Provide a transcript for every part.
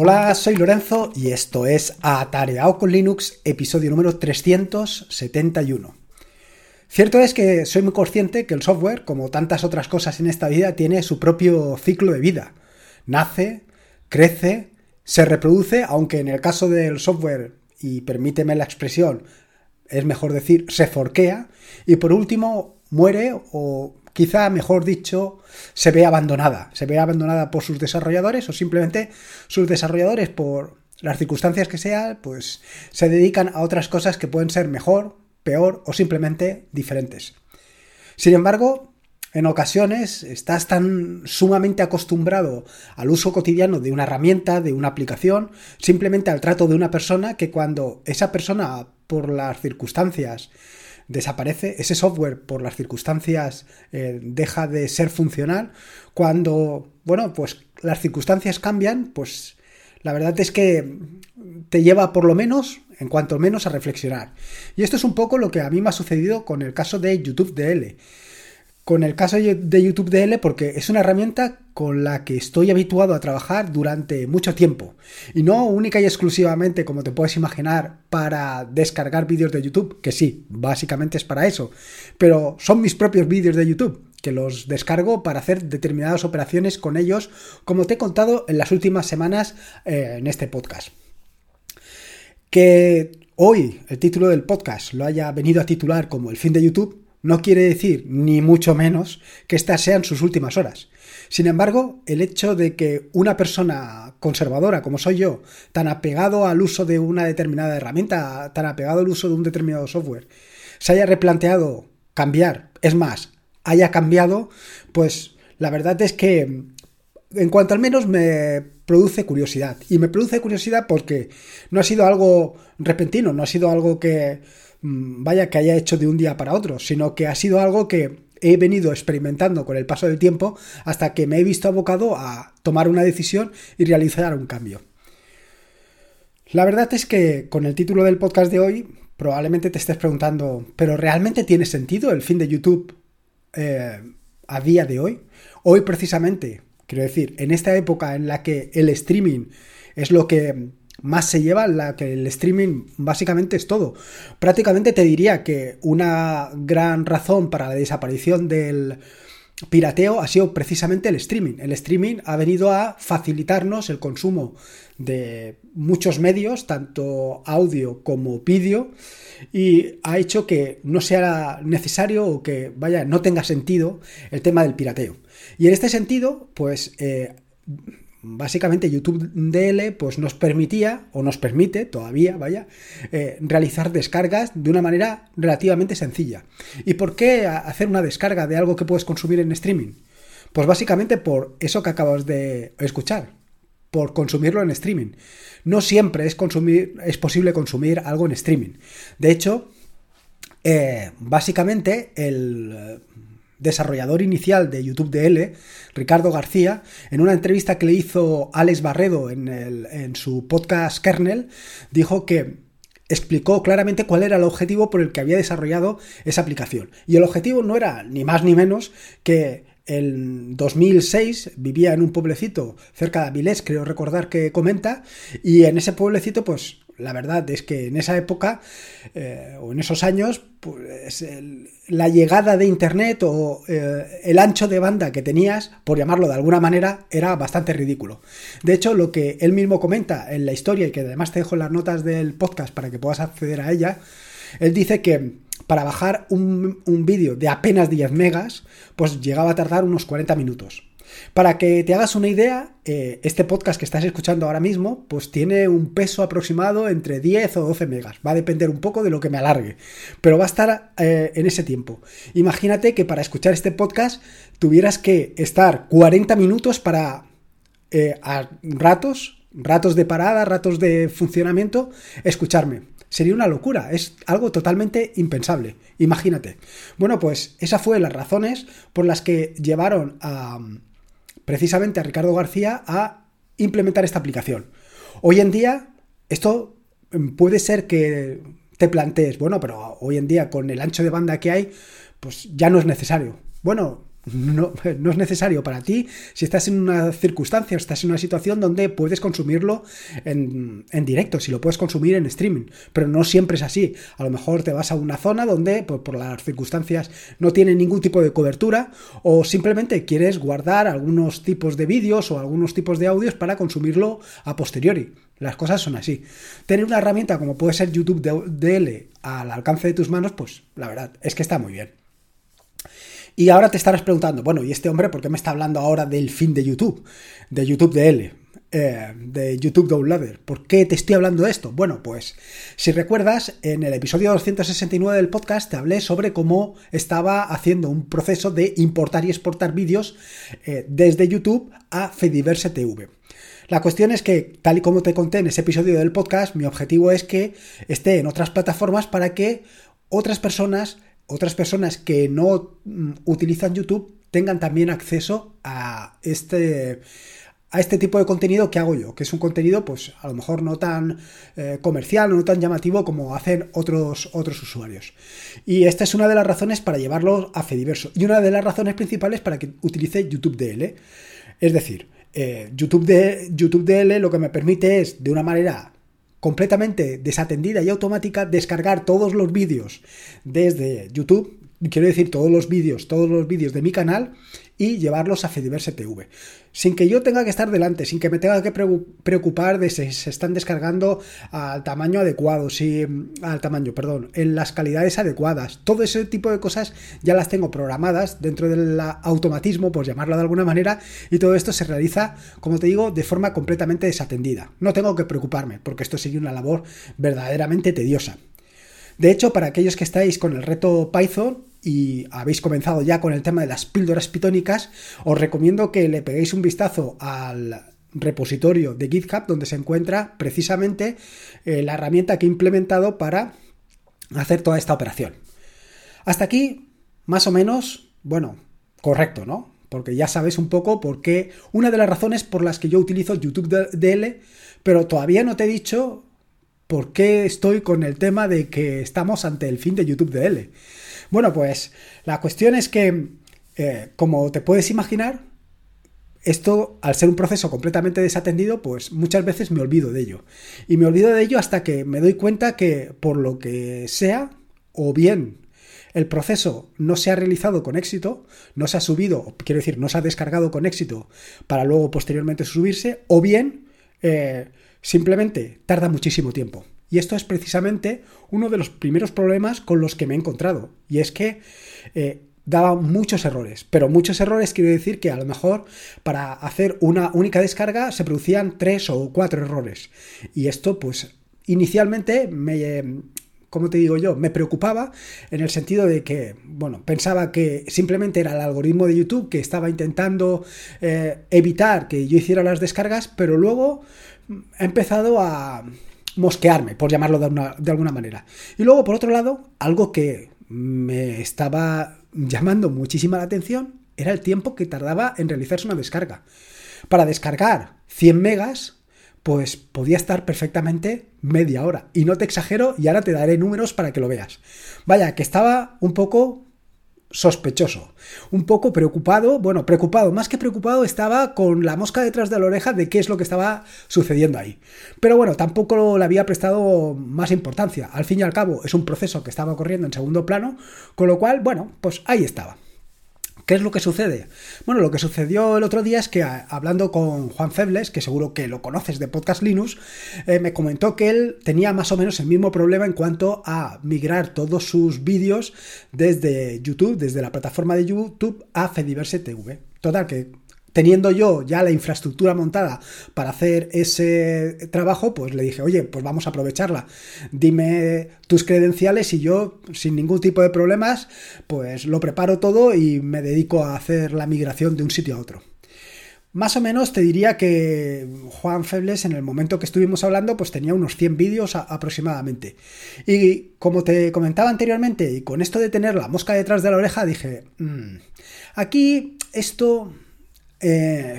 Hola, soy Lorenzo y esto es Atareado con Linux, episodio número 371. Cierto es que soy muy consciente que el software, como tantas otras cosas en esta vida, tiene su propio ciclo de vida. Nace, crece, se reproduce, aunque en el caso del software, y permíteme la expresión, es mejor decir, se forquea, y por último muere o quizá, mejor dicho, se ve abandonada. Se ve abandonada por sus desarrolladores o simplemente sus desarrolladores, por las circunstancias que sean, pues se dedican a otras cosas que pueden ser mejor, peor o simplemente diferentes. Sin embargo, en ocasiones estás tan sumamente acostumbrado al uso cotidiano de una herramienta, de una aplicación, simplemente al trato de una persona, que cuando esa persona, por las circunstancias, desaparece, ese software por las circunstancias eh, deja de ser funcional, cuando, bueno, pues las circunstancias cambian, pues la verdad es que te lleva por lo menos, en cuanto menos, a reflexionar. Y esto es un poco lo que a mí me ha sucedido con el caso de YouTube DL con el caso de YouTube DL porque es una herramienta con la que estoy habituado a trabajar durante mucho tiempo. Y no única y exclusivamente, como te puedes imaginar, para descargar vídeos de YouTube, que sí, básicamente es para eso. Pero son mis propios vídeos de YouTube, que los descargo para hacer determinadas operaciones con ellos, como te he contado en las últimas semanas eh, en este podcast. Que hoy el título del podcast lo haya venido a titular como el fin de YouTube no quiere decir, ni mucho menos, que estas sean sus últimas horas. Sin embargo, el hecho de que una persona conservadora como soy yo, tan apegado al uso de una determinada herramienta, tan apegado al uso de un determinado software, se haya replanteado cambiar, es más, haya cambiado, pues la verdad es que en cuanto al menos me produce curiosidad. Y me produce curiosidad porque no ha sido algo repentino, no ha sido algo que vaya que haya hecho de un día para otro, sino que ha sido algo que he venido experimentando con el paso del tiempo hasta que me he visto abocado a tomar una decisión y realizar un cambio. La verdad es que con el título del podcast de hoy probablemente te estés preguntando, ¿pero realmente tiene sentido el fin de YouTube eh, a día de hoy? Hoy precisamente, quiero decir, en esta época en la que el streaming es lo que más se lleva la que el streaming básicamente es todo. Prácticamente te diría que una gran razón para la desaparición del pirateo ha sido precisamente el streaming. El streaming ha venido a facilitarnos el consumo de muchos medios, tanto audio como vídeo, y ha hecho que no sea necesario o que, vaya, no tenga sentido el tema del pirateo. Y en este sentido, pues... Eh, básicamente YouTube DL pues nos permitía o nos permite todavía, vaya, eh, realizar descargas de una manera relativamente sencilla. ¿Y por qué hacer una descarga de algo que puedes consumir en streaming? Pues básicamente por eso que acabas de escuchar, por consumirlo en streaming. No siempre es, consumir, es posible consumir algo en streaming. De hecho, eh, básicamente el desarrollador inicial de YouTube DL, Ricardo García, en una entrevista que le hizo Alex Barredo en, su podcast Kernel, dijo que explicó claramente cuál era el objetivo por el que había desarrollado esa aplicación. Y el objetivo no era ni más ni menos que en 2006 vivía en un pueblecito cerca de Avilés, creo recordar que comenta, y en ese pueblecito pues la verdad es que en esa época eh, o en esos años, pues la llegada de Internet o eh, el ancho de banda que tenías, por llamarlo de alguna manera, era bastante ridículo. De hecho, lo que él mismo comenta en la historia y que además te dejo en las notas del podcast para que puedas acceder a ella, él dice que para bajar un, un vídeo de apenas 10 megas, pues llegaba a tardar unos 40 minutos. Para que te hagas una idea, eh, este podcast que estás escuchando ahora mismo, pues tiene un peso aproximado entre 10 o 12 megas. Va a depender un poco de lo que me alargue, pero va a estar eh, en ese tiempo. Imagínate que para escuchar este podcast tuvieras que estar 40 minutos para eh, ratos, ratos de parada, ratos de funcionamiento, escucharme. Sería una locura, es algo totalmente impensable. Imagínate. Bueno, pues esas fueron las razones por las que llevaron a, precisamente a Ricardo García a implementar esta aplicación. Hoy en día, esto mm, puede ser que te plantees, bueno, pero hoy en día con el ancho de banda que hay, pues ya no es necesario. Bueno, no, es necesario para ti si estás en una circunstancia, estás en una situación donde puedes consumirlo en, en, directo, si lo puedes consumir en streaming, pero no siempre es así. A lo mejor te vas a una zona donde pues, por las circunstancias no tiene ningún tipo de cobertura o simplemente quieres guardar algunos tipos de vídeos o algunos tipos de audios para consumirlo a posteriori. Las cosas son así. Tener una herramienta como puede ser YouTube DL al alcance de tus manos, pues la verdad es que está muy bien. Y ahora te estarás preguntando, bueno, ¿y este hombre por qué me está hablando ahora del fin de YouTube? De YouTube DL, eh, de YouTube Downloader. ¿Por qué te estoy hablando de esto? Bueno, pues si recuerdas, en el episodio 269 del podcast te hablé sobre cómo estaba haciendo un proceso de importar y exportar vídeos eh, desde YouTube a Fediverse TV. La cuestión es que, tal y como te conté en ese episodio del podcast, mi objetivo es que esté en otras plataformas para que otras personas, otras personas que no mm, utilizan YouTube, tengan también acceso a este a este tipo de contenido que hago yo, que es un contenido, pues a lo mejor no tan eh, comercial, no tan llamativo como hacen otros, otros usuarios. Y esta es una de las razones para llevarlo a Fediverso y una de las razones principales para que utilice YouTube DL. Es decir, eh, YouTube, de, YouTube DL lo que me permite es, de una manera completamente desatendida y automática, descargar todos los vídeos desde YouTube, quiero decir todos los vídeos, todos los vídeos de mi canal y llevarlos a Fediverse TV. Sin que yo tenga que estar delante, sin que me tenga que preocupar de si se están descargando al tamaño adecuado, si, al tamaño, perdón, en las calidades adecuadas. Todo ese tipo de cosas ya las tengo programadas dentro del automatismo, por llamarlo de alguna manera, y todo esto se realiza, como te digo, de forma completamente desatendida. No tengo que preocuparme, porque esto sigue una labor verdaderamente tediosa. De hecho, para aquellos que estáis con el reto Python, y habéis comenzado ya con el tema de las píldoras pitónicas, os recomiendo que le peguéis un vistazo al repositorio de GitHub donde se encuentra precisamente eh, la herramienta que he implementado para hacer toda esta operación. Hasta aquí, más o menos, bueno, correcto, ¿no? Porque ya sabéis un poco por qué, una de las razones por las que yo utilizo YouTube DL, pero todavía no te he dicho por qué estoy con el tema de que estamos ante el fin de YouTube DL. Bueno, pues la cuestión es que, eh, como te puedes imaginar, esto, al ser un proceso completamente desatendido, pues muchas veces me olvido de ello. Y me olvido de ello hasta que me doy cuenta que, por lo que sea, o bien el proceso no se ha realizado con éxito, no se ha subido, quiero decir, no se ha descargado con éxito para luego posteriormente subirse, o bien eh, simplemente tarda muchísimo tiempo. Y esto es precisamente uno de los primeros problemas con los que me he encontrado. Y es que eh, daba muchos errores. Pero muchos errores quiero decir que a lo mejor para hacer una única descarga se producían tres o cuatro errores. Y esto pues inicialmente me... como te digo yo, me preocupaba en el sentido de que, bueno, pensaba que simplemente era el algoritmo de YouTube que estaba intentando eh, evitar que yo hiciera las descargas, pero luego he empezado a, mosquearme, por llamarlo de, alguna manera. Y luego, por otro lado, algo que me estaba llamando muchísima la atención era el tiempo que tardaba en realizarse una descarga. Para descargar 100 megas, pues podía estar perfectamente media hora. Y no te exagero, y ahora te daré números para que lo veas. Vaya, que estaba un poco sospechoso, un poco preocupado, bueno, preocupado, más que preocupado, estaba con la mosca detrás de la oreja de qué es lo que estaba sucediendo ahí. Pero bueno, tampoco le había prestado más importancia. Al fin y al cabo, es un proceso que estaba ocurriendo en segundo plano, con lo cual, bueno, pues ahí estaba. ¿Qué es lo que sucede? Bueno, lo que sucedió el otro día es que hablando con Juan Febles, que seguro que lo conoces de Podcast Linux, eh, me comentó que él tenía más o menos el mismo problema en cuanto a migrar todos sus vídeos desde YouTube, desde la plataforma de YouTube a Fediverse TV. Total, que teniendo yo ya la infraestructura montada para hacer ese trabajo, pues le dije, oye, pues vamos a aprovecharla. Dime tus credenciales y yo, sin ningún tipo de problemas, pues lo preparo todo y me dedico a hacer la migración de un sitio a otro. Más o menos te diría que Juan Febles en el momento que estuvimos hablando pues tenía unos 100 vídeos aproximadamente. Y como te comentaba anteriormente, y con esto de tener la mosca detrás de la oreja, dije, mm, aquí esto eh,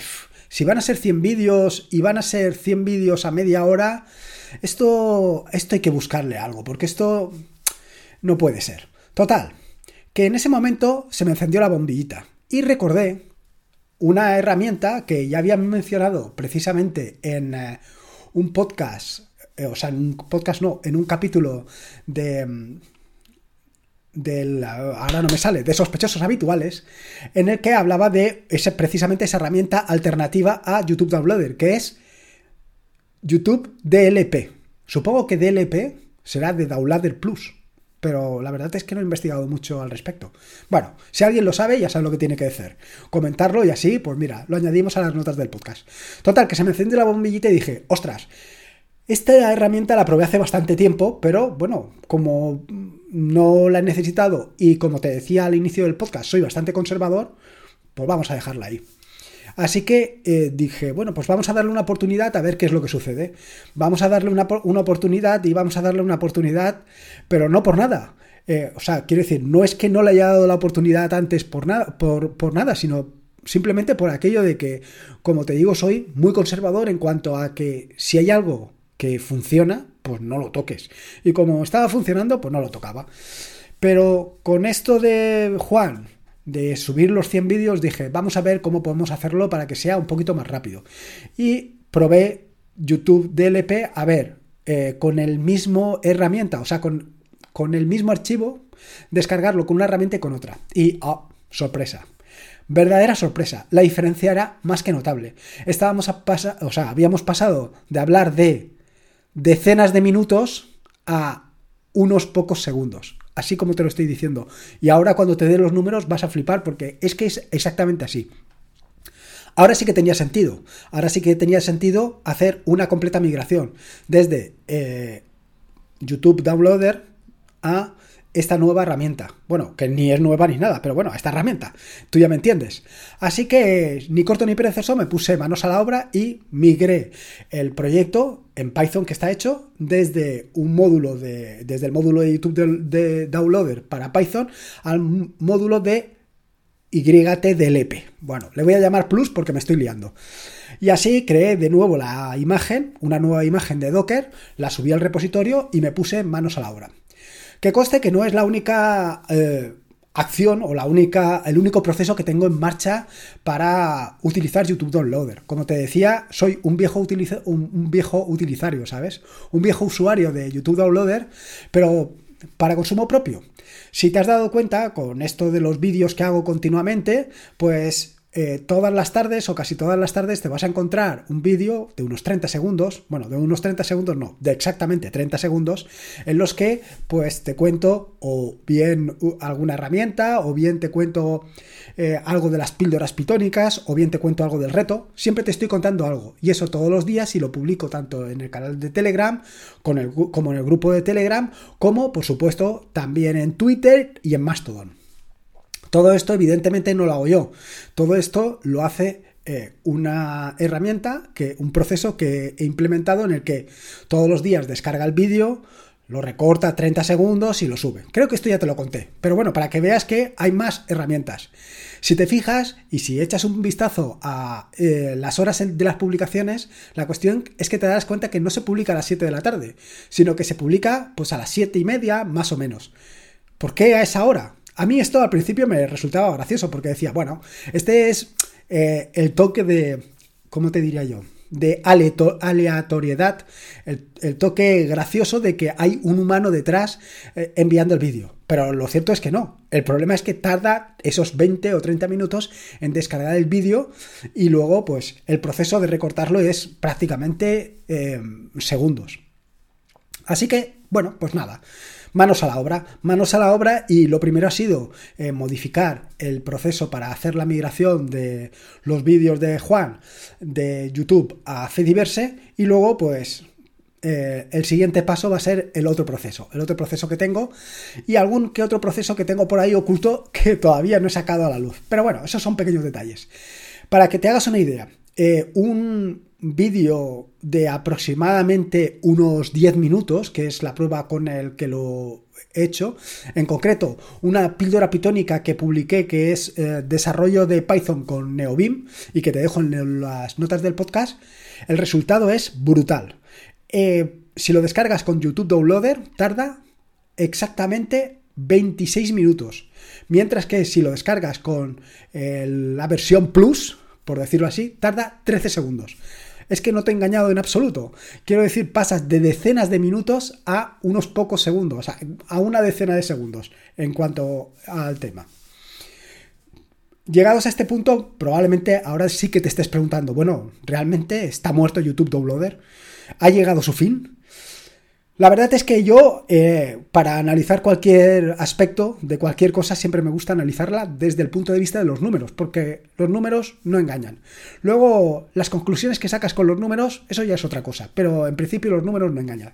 si van a ser 100 vídeos y van a ser 100 vídeos a media hora, esto, esto hay que buscarle algo, porque esto no puede ser. Total, que en ese momento se me encendió la bombillita. Y recordé una herramienta que ya había mencionado precisamente en eh, un podcast, eh, o sea, en un podcast no, en un capítulo de mm, del ahora no me sale, de sospechosos habituales, en el que hablaba de ese, precisamente esa herramienta alternativa a YouTube Downloader, que es YouTube DLP. Supongo que DLP será de Downloader Plus pero la verdad es que no he investigado mucho al respecto. Bueno, si alguien lo sabe, ya sabe lo que tiene que hacer. Comentarlo y así, pues mira, lo añadimos a las notas del podcast. Total, que se me encendió la bombillita y dije, ostras, esta herramienta la probé hace bastante tiempo, pero bueno, como no la he necesitado y como te decía al inicio del podcast, soy bastante conservador, pues vamos a dejarla ahí. Así que eh, dije, bueno, pues vamos a darle una oportunidad a ver qué es lo que sucede. Vamos a darle una, oportunidad y vamos a darle una oportunidad, pero no por nada. Eh, o sea, quiero decir, no es que no le haya dado la oportunidad antes por por, por nada, sino simplemente por aquello de que, como te digo, soy muy conservador en cuanto a que si hay algo que funciona, pues no lo toques. Y como estaba funcionando, pues no lo tocaba. Pero con esto de Juan, de subir los 100 vídeos, dije, vamos a ver cómo podemos hacerlo para que sea un poquito más rápido. Y probé YouTube DLP, a ver, eh, con el mismo herramienta, o sea, con, con, el mismo archivo, descargarlo con una herramienta y con otra. Y, oh, sorpresa. Verdadera sorpresa. La diferencia era más que notable. Estábamos a pasar, o sea, habíamos pasado de hablar de decenas de minutos a unos pocos segundos así como te lo estoy diciendo. Y ahora cuando te dé los números vas a flipar porque es que es exactamente así. Ahora sí que tenía sentido. Ahora sí que tenía sentido hacer una completa migración desde eh, YouTube Downloader a esta nueva herramienta. Bueno, que ni es nueva ni nada, pero bueno, esta herramienta. Tú ya me entiendes. Así que ni corto ni perezoso me puse manos a la obra y migré el proyecto en Python que está hecho desde un módulo de desde el módulo de YouTube de, Downloader para Python al módulo de YTDLP. Bueno, le voy a llamar Plus porque me estoy liando. Y así creé de nuevo la imagen, una nueva imagen de Docker, la subí al repositorio y me puse manos a la obra. Que conste que no es la única eh, acción o la única, el único proceso que tengo en marcha para utilizar YouTube Downloader. Como te decía, soy un viejo, un, viejo utilizario, ¿sabes? Un viejo usuario de YouTube Downloader, pero para consumo propio. Si te has dado cuenta con esto de los vídeos que hago continuamente, pues eh, todas las tardes o casi todas las tardes te vas a encontrar un vídeo de unos 30 segundos, bueno, de unos 30 segundos no, de exactamente 30 segundos, en los que pues te cuento o bien alguna herramienta o bien te cuento eh, algo de las píldoras pitónicas o bien te cuento algo del reto, siempre te estoy contando algo y eso todos los días y lo publico tanto en el canal de Telegram como en el grupo de Telegram como por supuesto también en Twitter y en Mastodon. Todo esto evidentemente no lo hago yo. Todo esto lo hace eh, una herramienta, que, un proceso que he implementado en el que todos los días descarga el vídeo, lo recorta 30 segundos y lo sube. Creo que esto ya te lo conté. Pero bueno, para que veas que hay más herramientas. Si te fijas y si echas un vistazo a eh, las horas de las publicaciones, la cuestión es que te das cuenta que no se publica a las 7 de la tarde, sino que se publica pues a las 7 y media más o menos. ¿Por qué a esa hora? A mí esto al principio me resultaba gracioso porque decía, bueno, este es eh, el toque de, ¿cómo te diría yo? De aleatoriedad, el, toque gracioso de que hay un humano detrás eh, enviando el vídeo. Pero lo cierto es que no. El problema es que tarda esos 20 o 30 minutos en descargar el vídeo y luego, pues, el proceso de recortarlo es prácticamente eh, segundos. Así que, bueno, pues nada manos a la obra, manos a la obra y lo primero ha sido eh, modificar el proceso para hacer la migración de los vídeos de Juan de YouTube a Fediverse y luego pues eh, el siguiente paso va a ser el otro proceso, el otro proceso que tengo y algún que otro proceso que tengo por ahí oculto que todavía no he sacado a la luz. Pero bueno, esos son pequeños detalles. Para que te hagas una idea, eh, un vídeo de aproximadamente unos 10 minutos, que es la prueba con el que lo he hecho. En concreto, una píldora pitónica que publiqué que es eh, desarrollo de Python con NeoBeam y que te dejo en las notas del podcast. El resultado es brutal. Eh, si lo descargas con YouTube Downloader, tarda exactamente 26 minutos. Mientras que si lo descargas con la versión Plus, por decirlo así, tarda 13 segundos. Es que no te he engañado en absoluto. Quiero decir, pasas de decenas de minutos a unos pocos segundos, a una decena de segundos en cuanto al tema. Llegados a este punto, probablemente ahora sí que te estés preguntando, bueno, ¿realmente está muerto YouTube Downloader? ¿Ha llegado su fin? La verdad es que yo, eh, para analizar cualquier aspecto de cualquier cosa, siempre me gusta analizarla desde el punto de vista de los números, porque los números no engañan. Luego, las conclusiones que sacas con los números, eso ya es otra cosa, pero en principio los números no engañan.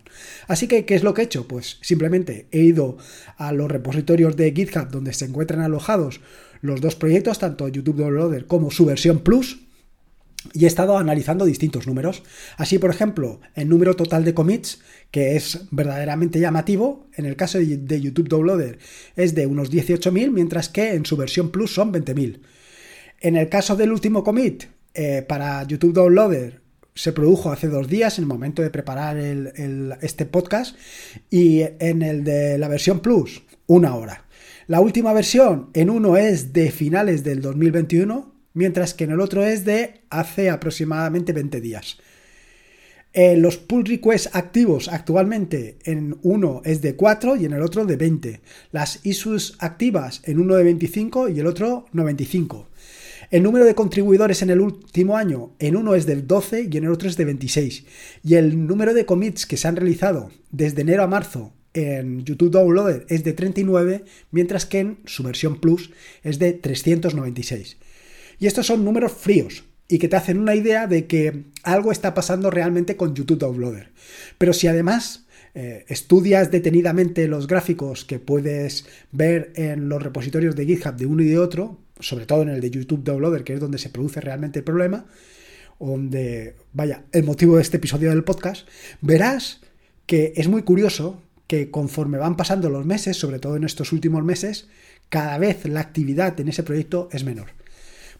Así que, ¿qué es lo que he hecho? Pues simplemente he ido a los repositorios de GitHub donde se encuentran alojados los dos proyectos, tanto YouTube Downloader como su versión Plus, y he estado analizando distintos números. Así, por ejemplo, el número total de commits, que es verdaderamente llamativo, en el caso de YouTube Downloader es de unos 18.000, mientras que en su versión Plus son 20.000. En el caso del último commit, eh, para YouTube Downloader se produjo hace dos días, en el momento de preparar este podcast, y en el de la versión Plus, una hora. La última versión en uno es de finales del 2021, mientras que en el otro es de hace aproximadamente 20 días. Eh, los pull requests activos actualmente en uno es de 4 y en el otro de 20. Las issues activas en uno de 25 y el otro 95. El número de contribuidores en el último año en uno es del 12 y en el otro es de 26. Y el número de commits que se han realizado desde enero a marzo en YouTube Downloader es de 39, mientras que en su versión Plus es de 396. Y estos son números fríos y que te hacen una idea de que algo está pasando realmente con YouTube Downloader. Pero si además eh, estudias detenidamente los gráficos que puedes ver en los repositorios de GitHub de uno y de otro, sobre todo en el de YouTube Downloader, que es donde se produce realmente el problema, donde, vaya, el motivo de este episodio del podcast, verás que es muy curioso que conforme van pasando los meses, sobre todo en estos últimos meses, cada vez la actividad en ese proyecto es menor.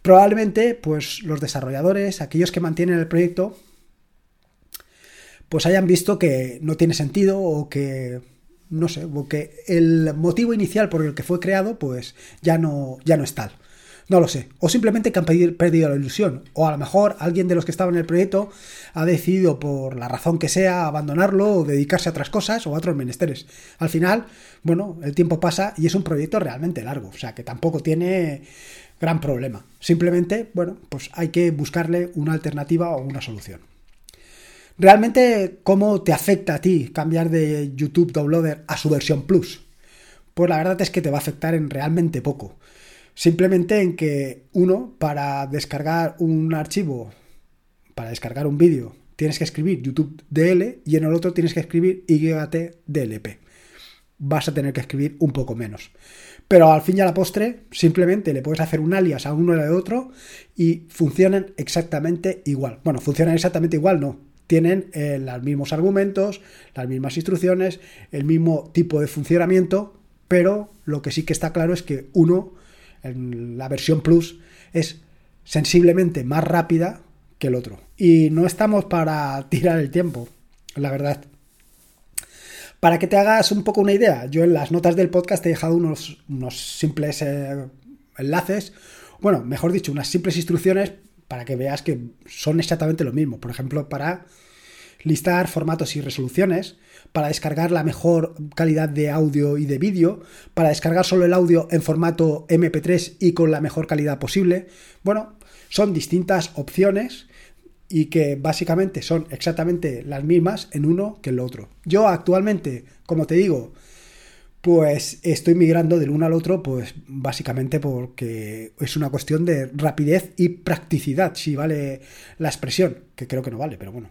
Probablemente, pues los desarrolladores, aquellos que mantienen el proyecto, pues hayan visto que no tiene sentido o que no sé, que el motivo inicial por el que fue creado, pues ya no, ya no es tal. No lo sé. O simplemente que han perdido la ilusión. O a lo mejor alguien de los que estaban en el proyecto ha decidido, por la razón que sea, abandonarlo o dedicarse a otras cosas o a otros menesteres. Al final, bueno, el tiempo pasa y es un proyecto realmente largo. O sea, que tampoco tiene gran problema. Simplemente, bueno, pues hay que buscarle una alternativa o una solución. Realmente, ¿cómo te afecta a ti cambiar de YouTube Downloader a su versión Plus? Pues la verdad es que te va a afectar en realmente poco. Simplemente en que uno, para descargar un archivo, para descargar un vídeo, tienes que escribir YouTube DL y en el otro tienes que escribir YT DLP. Vas a tener que escribir un poco menos. Pero al fin y a la postre, simplemente le puedes hacer un alias a uno y al otro y funcionan exactamente igual. Bueno, funcionan exactamente igual, no. Tienen eh, los mismos argumentos, las mismas instrucciones, el mismo tipo de funcionamiento, pero lo que sí que está claro es que uno, en la versión Plus, es sensiblemente más rápida que el otro. Y no estamos para tirar el tiempo, la verdad. Para que te hagas un poco una idea, yo en las notas del podcast he dejado unos, unos simples eh, enlaces, bueno, mejor dicho, unas simples instrucciones para que veas que son exactamente lo mismo. Por ejemplo, para listar formatos y resoluciones, para descargar la mejor calidad de audio y de vídeo, para descargar solo el audio en formato MP3 y con la mejor calidad posible. Bueno, son distintas opciones y que básicamente son exactamente las mismas en uno que en el otro. Yo actualmente, como te digo, pues estoy migrando del uno al otro, pues básicamente porque es una cuestión de rapidez y practicidad, si vale la expresión, que creo que no vale, pero bueno.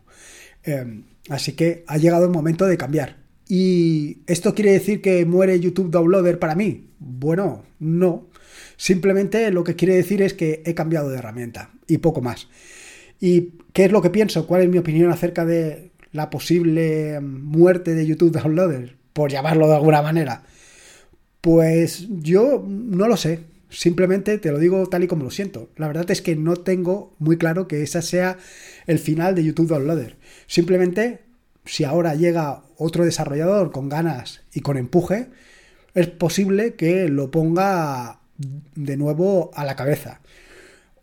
Em, así que ha llegado el momento de cambiar. ¿Y esto quiere decir que muere YouTube Downloader para mí? Bueno, no. Simplemente lo que quiere decir es que he cambiado de herramienta y poco más. ¿Y qué es lo que pienso? ¿Cuál es mi opinión acerca de la posible muerte de YouTube Downloader? Por llamarlo de alguna manera. Pues yo no lo sé. Simplemente te lo digo tal y como lo siento. La verdad es que no tengo muy claro que ese sea el final de YouTube Downloader. Simplemente, si ahora llega otro desarrollador con ganas y con empuje, es posible que lo ponga de nuevo a la cabeza.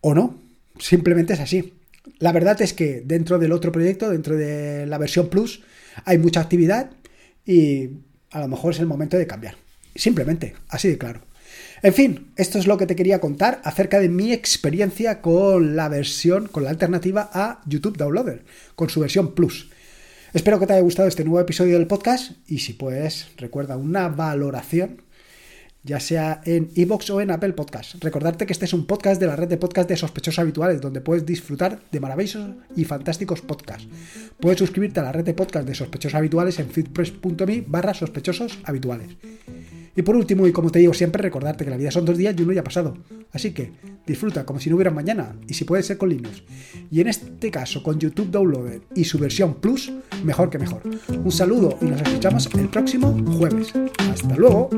O no, simplemente es así. La verdad es que dentro del otro proyecto, dentro de la versión Plus, hay mucha actividad y a lo mejor es el momento de cambiar. Simplemente, así de claro. En fin, esto es lo que te quería contar acerca de mi experiencia con la versión, con la alternativa a YouTube Downloader, con su versión Plus. Espero que te haya gustado este nuevo episodio del podcast y si puedes, recuerda una valoración ya sea en iVoox o en Apple Podcast. Recordarte que este es un podcast de la red de podcast de sospechosos habituales, donde puedes disfrutar de maravillosos y fantásticos podcasts. Puedes suscribirte a la red de podcast de sospechosos habituales en feedpress.me barra sospechosos habituales. Y por último, y como te digo siempre, recordarte que la vida son dos días y uno ya ha pasado. Así que disfruta como si no hubiera mañana, y si puede ser con Linux. Y en este caso con YouTube Downloader y su versión Plus, mejor que mejor. Un saludo y nos escuchamos el próximo jueves. Hasta luego.